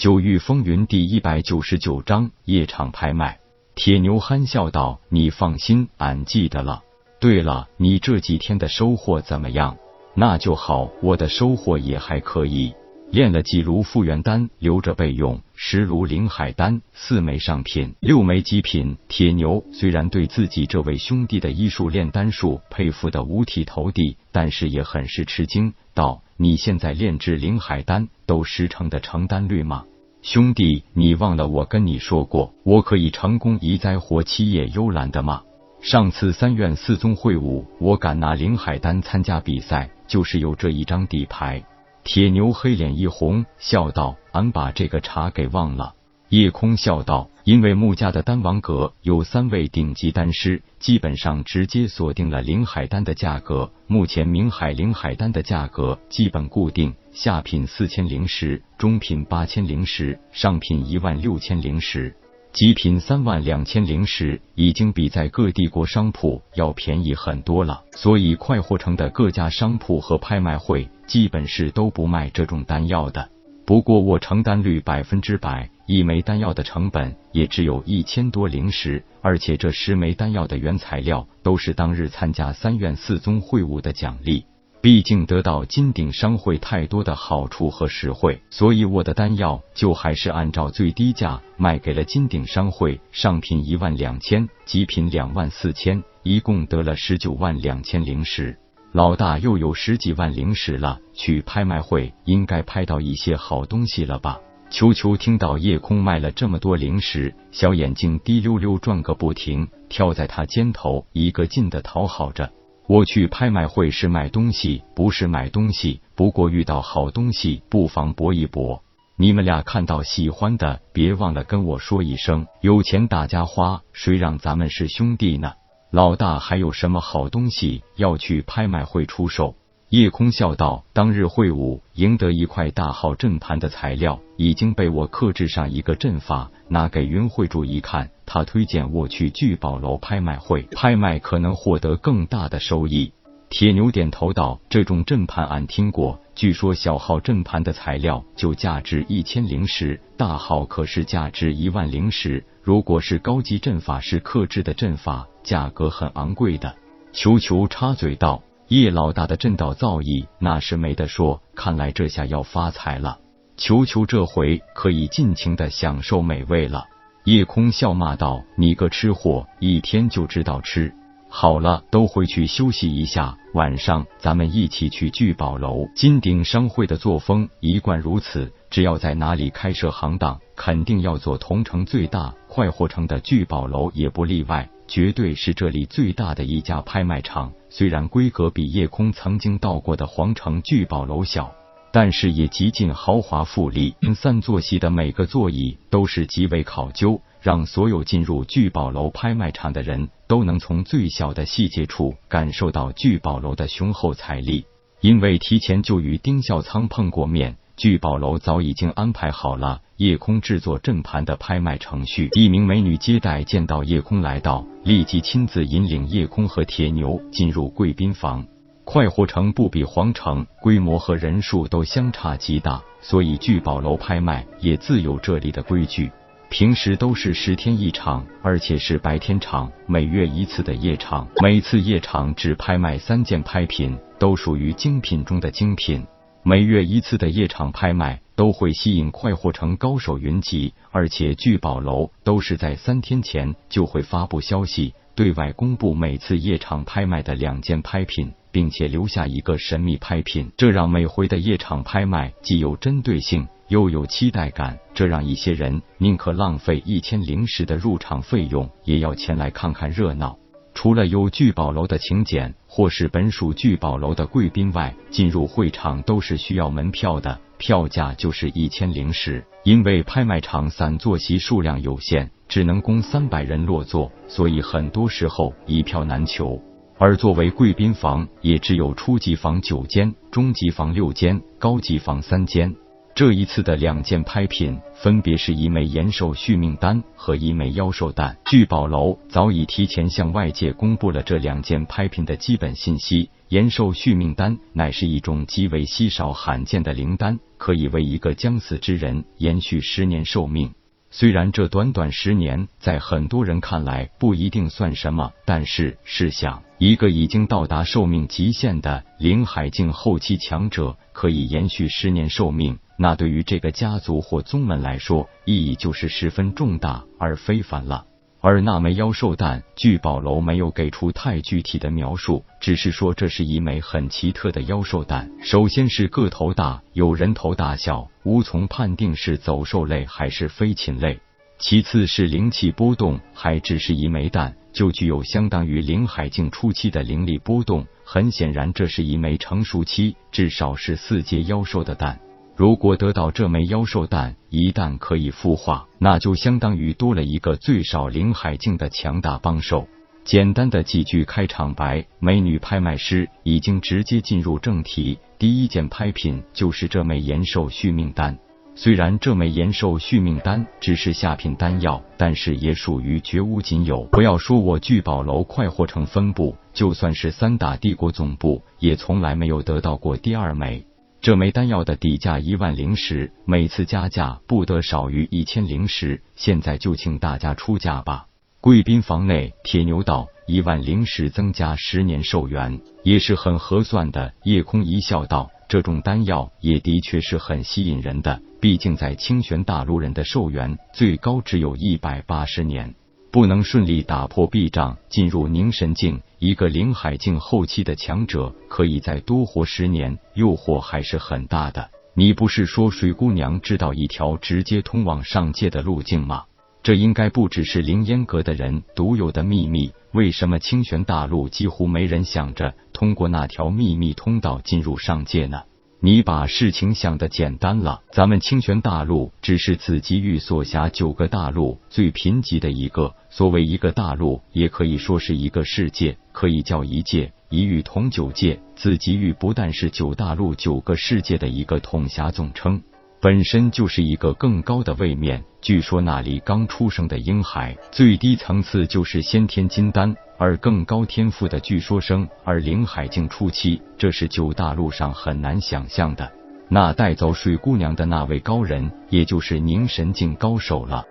九域风云第一百九十九章夜场拍卖。铁牛憨笑道：“你放心，俺记得了。对了，你这几天的收获怎么样？那就好，我的收获也还可以。炼了几炉复原丹，留着备用；十炉灵海丹，四枚上品，六枚极品。铁牛虽然对自己这位兄弟的医术炼丹术佩服的五体投地，但是也很是吃惊，道：你现在炼制灵海丹都十成的成丹率吗？兄弟，你忘了我跟你说过，我可以成功移栽活七叶幽兰的吗？上次三院四宗会武，我敢拿灵海丹参加比赛，就是有这一张底牌。铁牛黑脸一红，笑道：“俺把这个茬给忘了。”夜空笑道：“因为穆家的丹王阁有三位顶级丹师，基本上直接锁定了灵海丹的价格。目前明海灵海丹的价格基本固定，下品四千灵石，中品八千灵石，上品一万六千灵石，极品三万两千灵石，已经比在各帝国商铺要便宜很多了。所以快活城的各家商铺和拍卖会，基本是都不卖这种丹药的。不过我成单率百分之百。”一枚丹药的成本也只有一千多灵石，而且这十枚丹药的原材料都是当日参加三院四宗会晤的奖励。毕竟得到金鼎商会太多的好处和实惠，所以我的丹药就还是按照最低价卖给了金鼎商会。上品一万两千，极品两万四千，一共得了十九万两千灵石。老大又有十几万灵石了，去拍卖会应该拍到一些好东西了吧？球球听到夜空卖了这么多零食，小眼睛滴溜溜转个不停，跳在他肩头，一个劲的讨好着。我去拍卖会是卖东西，不是买东西。不过遇到好东西，不妨搏一搏。你们俩看到喜欢的，别忘了跟我说一声。有钱大家花，谁让咱们是兄弟呢？老大还有什么好东西要去拍卖会出售？夜空笑道：“当日会武赢得一块大号阵盘的材料，已经被我刻制上一个阵法，拿给云会主一看，他推荐我去聚宝楼拍卖会拍卖，可能获得更大的收益。”铁牛点头道：“这种阵盘俺听过，据说小号阵盘的材料就价值一千灵石，大号可是价值一万灵石。如果是高级阵法师刻制的阵法，价格很昂贵的。”球球插嘴道。叶老大的震道造诣那是没得说，看来这下要发财了。球球这回可以尽情的享受美味了。叶空笑骂道：“你个吃货，一天就知道吃。好了，都回去休息一下，晚上咱们一起去聚宝楼。金鼎商会的作风一贯如此，只要在哪里开设行当，肯定要做同城最大。快活城的聚宝楼也不例外。”绝对是这里最大的一家拍卖场，虽然规格比夜空曾经到过的皇城聚宝楼小，但是也极尽豪华富丽。三座席的每个座椅都是极为考究，让所有进入聚宝楼拍卖场的人都能从最小的细节处感受到聚宝楼的雄厚财力。因为提前就与丁孝仓碰过面。聚宝楼早已经安排好了夜空制作阵盘的拍卖程序。一名美女接待见到夜空来到，立即亲自引领夜空和铁牛进入贵宾房。快活城不比皇城，规模和人数都相差极大，所以聚宝楼拍卖也自有这里的规矩。平时都是十天一场，而且是白天场，每月一次的夜场，每次夜场只拍卖三件拍品，都属于精品中的精品。每月一次的夜场拍卖都会吸引快活城高手云集，而且聚宝楼都是在三天前就会发布消息，对外公布每次夜场拍卖的两件拍品，并且留下一个神秘拍品，这让每回的夜场拍卖既有针对性又有期待感，这让一些人宁可浪费一千零十的入场费用，也要前来看看热闹。除了有聚宝楼的请柬或是本属聚宝楼的贵宾外，进入会场都是需要门票的，票价就是一千零石。因为拍卖场散座席数量有限，只能供三百人落座，所以很多时候一票难求。而作为贵宾房，也只有初级房九间、中级房六间、高级房三间。这一次的两件拍品，分别是一枚延寿续命丹和一枚妖兽蛋。聚宝楼早已提前向外界公布了这两件拍品的基本信息。延寿续命丹乃是一种极为稀少罕见的灵丹，可以为一个将死之人延续十年寿命。虽然这短短十年在很多人看来不一定算什么，但是试想，一个已经到达寿命极限的灵海境后期强者可以延续十年寿命。那对于这个家族或宗门来说，意义就是十分重大而非凡了。而那枚妖兽蛋，聚宝楼没有给出太具体的描述，只是说这是一枚很奇特的妖兽蛋。首先是个头大，有人头大小，无从判定是走兽类还是飞禽类。其次是灵气波动，还只是一枚蛋，就具有相当于灵海境初期的灵力波动。很显然，这是一枚成熟期，至少是四阶妖兽的蛋。如果得到这枚妖兽蛋，一旦可以孵化，那就相当于多了一个最少灵海境的强大帮手。简单的几句开场白，美女拍卖师已经直接进入正题。第一件拍品就是这枚延寿续命丹。虽然这枚延寿续命丹只是下品丹药，但是也属于绝无仅有。不要说我聚宝楼快活城分部，就算是三大帝国总部，也从来没有得到过第二枚。这枚丹药的底价一万灵石，每次加价不得少于一千灵石。现在就请大家出价吧。贵宾房内，铁牛道一万灵石增加十年寿元，也是很合算的。夜空一笑道：“这种丹药也的确是很吸引人的，毕竟在清玄大陆人的寿元最高只有一百八十年。”不能顺利打破壁障，进入凝神境，一个灵海境后期的强者可以再多活十年，诱惑还是很大的。你不是说水姑娘知道一条直接通往上界的路径吗？这应该不只是凌烟阁的人独有的秘密。为什么清玄大陆几乎没人想着通过那条秘密通道进入上界呢？你把事情想的简单了，咱们清泉大陆只是紫极域所辖九个大陆最贫瘠的一个。所谓一个大陆，也可以说是一个世界，可以叫一界。一域同九界，紫极域不但是九大陆九个世界的一个统辖总称。本身就是一个更高的位面。据说那里刚出生的婴孩最低层次就是先天金丹，而更高天赋的据说生而灵海境初期，这是九大陆上很难想象的。那带走水姑娘的那位高人，也就是凝神境高手了。